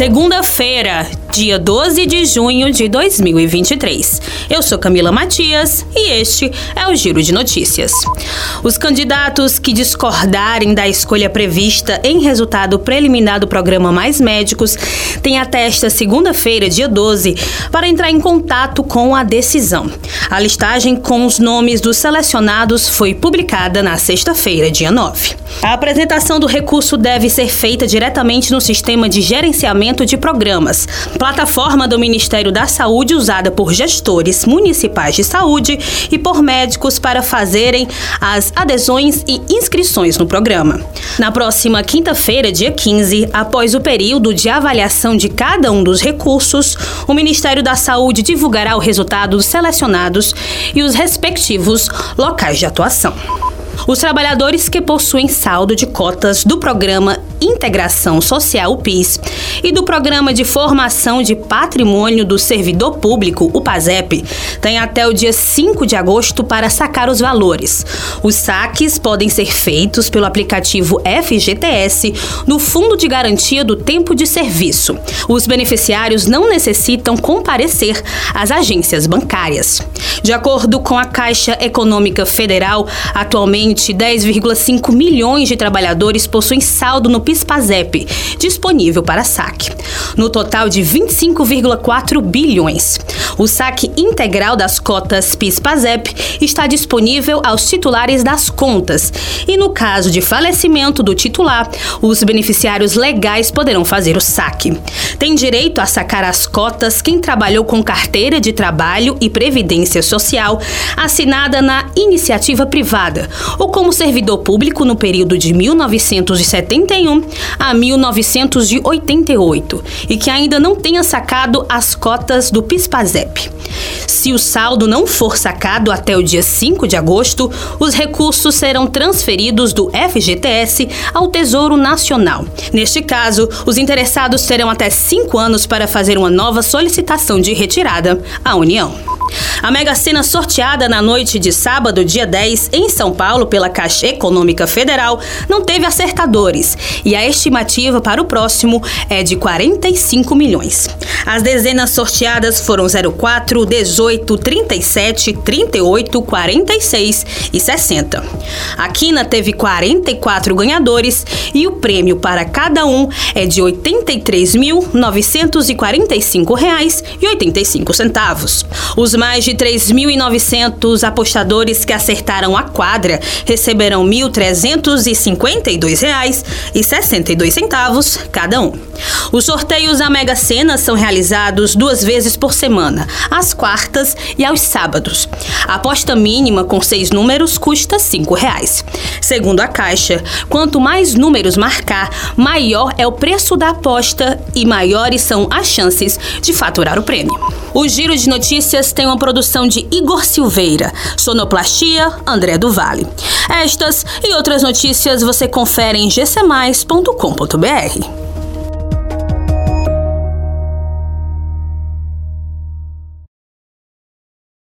Segunda-feira, dia 12 de junho de 2023. Eu sou Camila Matias e este é o Giro de Notícias. Os candidatos que discordarem da escolha prevista em resultado preliminar do programa Mais Médicos têm até esta segunda-feira, dia 12, para entrar em contato com a decisão. A listagem com os nomes dos selecionados foi publicada na sexta-feira, dia 9. A apresentação do recurso deve ser feita diretamente no sistema de gerenciamento de programas, plataforma do Ministério da Saúde usada por gestores municipais de saúde e por médicos para fazerem as adesões e inscrições no programa. Na próxima quinta-feira, dia 15, após o período de avaliação de cada um dos recursos, o Ministério da Saúde divulgará o resultado dos selecionados e os respectivos locais de atuação. Os trabalhadores que possuem saldo de cotas do programa Integração Social, o PIS, e do Programa de Formação de Patrimônio do Servidor Público, o PASEP, têm até o dia 5 de agosto para sacar os valores. Os saques podem ser feitos pelo aplicativo FGTS no Fundo de Garantia do Tempo de Serviço. Os beneficiários não necessitam comparecer às agências bancárias. De acordo com a Caixa Econômica Federal, atualmente 10,5 milhões de trabalhadores possuem saldo no PIS/PASEP, disponível para saque, no total de 25,4 bilhões. O saque integral das cotas PIS/PASEP está disponível aos titulares das contas e, no caso de falecimento do titular, os beneficiários legais poderão fazer o saque. Tem direito a sacar as cotas quem trabalhou com carteira de trabalho e previdência social assinada na iniciativa privada ou como servidor público no período de 1971 a 1988 e que ainda não tenha sacado as cotas do PIS/PASEP. Se o saldo não for sacado até o dia 5 de agosto, os recursos serão transferidos do FGTS ao Tesouro Nacional. Neste caso, os interessados terão até cinco anos para fazer uma nova solicitação de retirada à União. A Mega Sena sorteada na noite de sábado, dia 10, em São Paulo, pela Caixa Econômica Federal, não teve acertadores e a estimativa para o próximo é de 45 milhões. As dezenas sorteadas foram 04, 18, 37, 38, 46 e 60. A Quina teve 44 ganhadores e o prêmio para cada um é de R$ 83.945,85. Os mais de 3.900 apostadores que acertaram a quadra receberão R$ 1.352,62 cada um. Os sorteios da Mega Sena são realizados duas vezes por semana, às quartas e aos sábados. A aposta mínima com seis números custa 5 reais. Segundo a Caixa, quanto mais números marcar, maior é o preço da aposta e maiores são as chances de faturar o prêmio. O Giro de Notícias tem uma produção de Igor Silveira, sonoplastia André do Vale. Estas e outras notícias você confere em gcmais.com.br.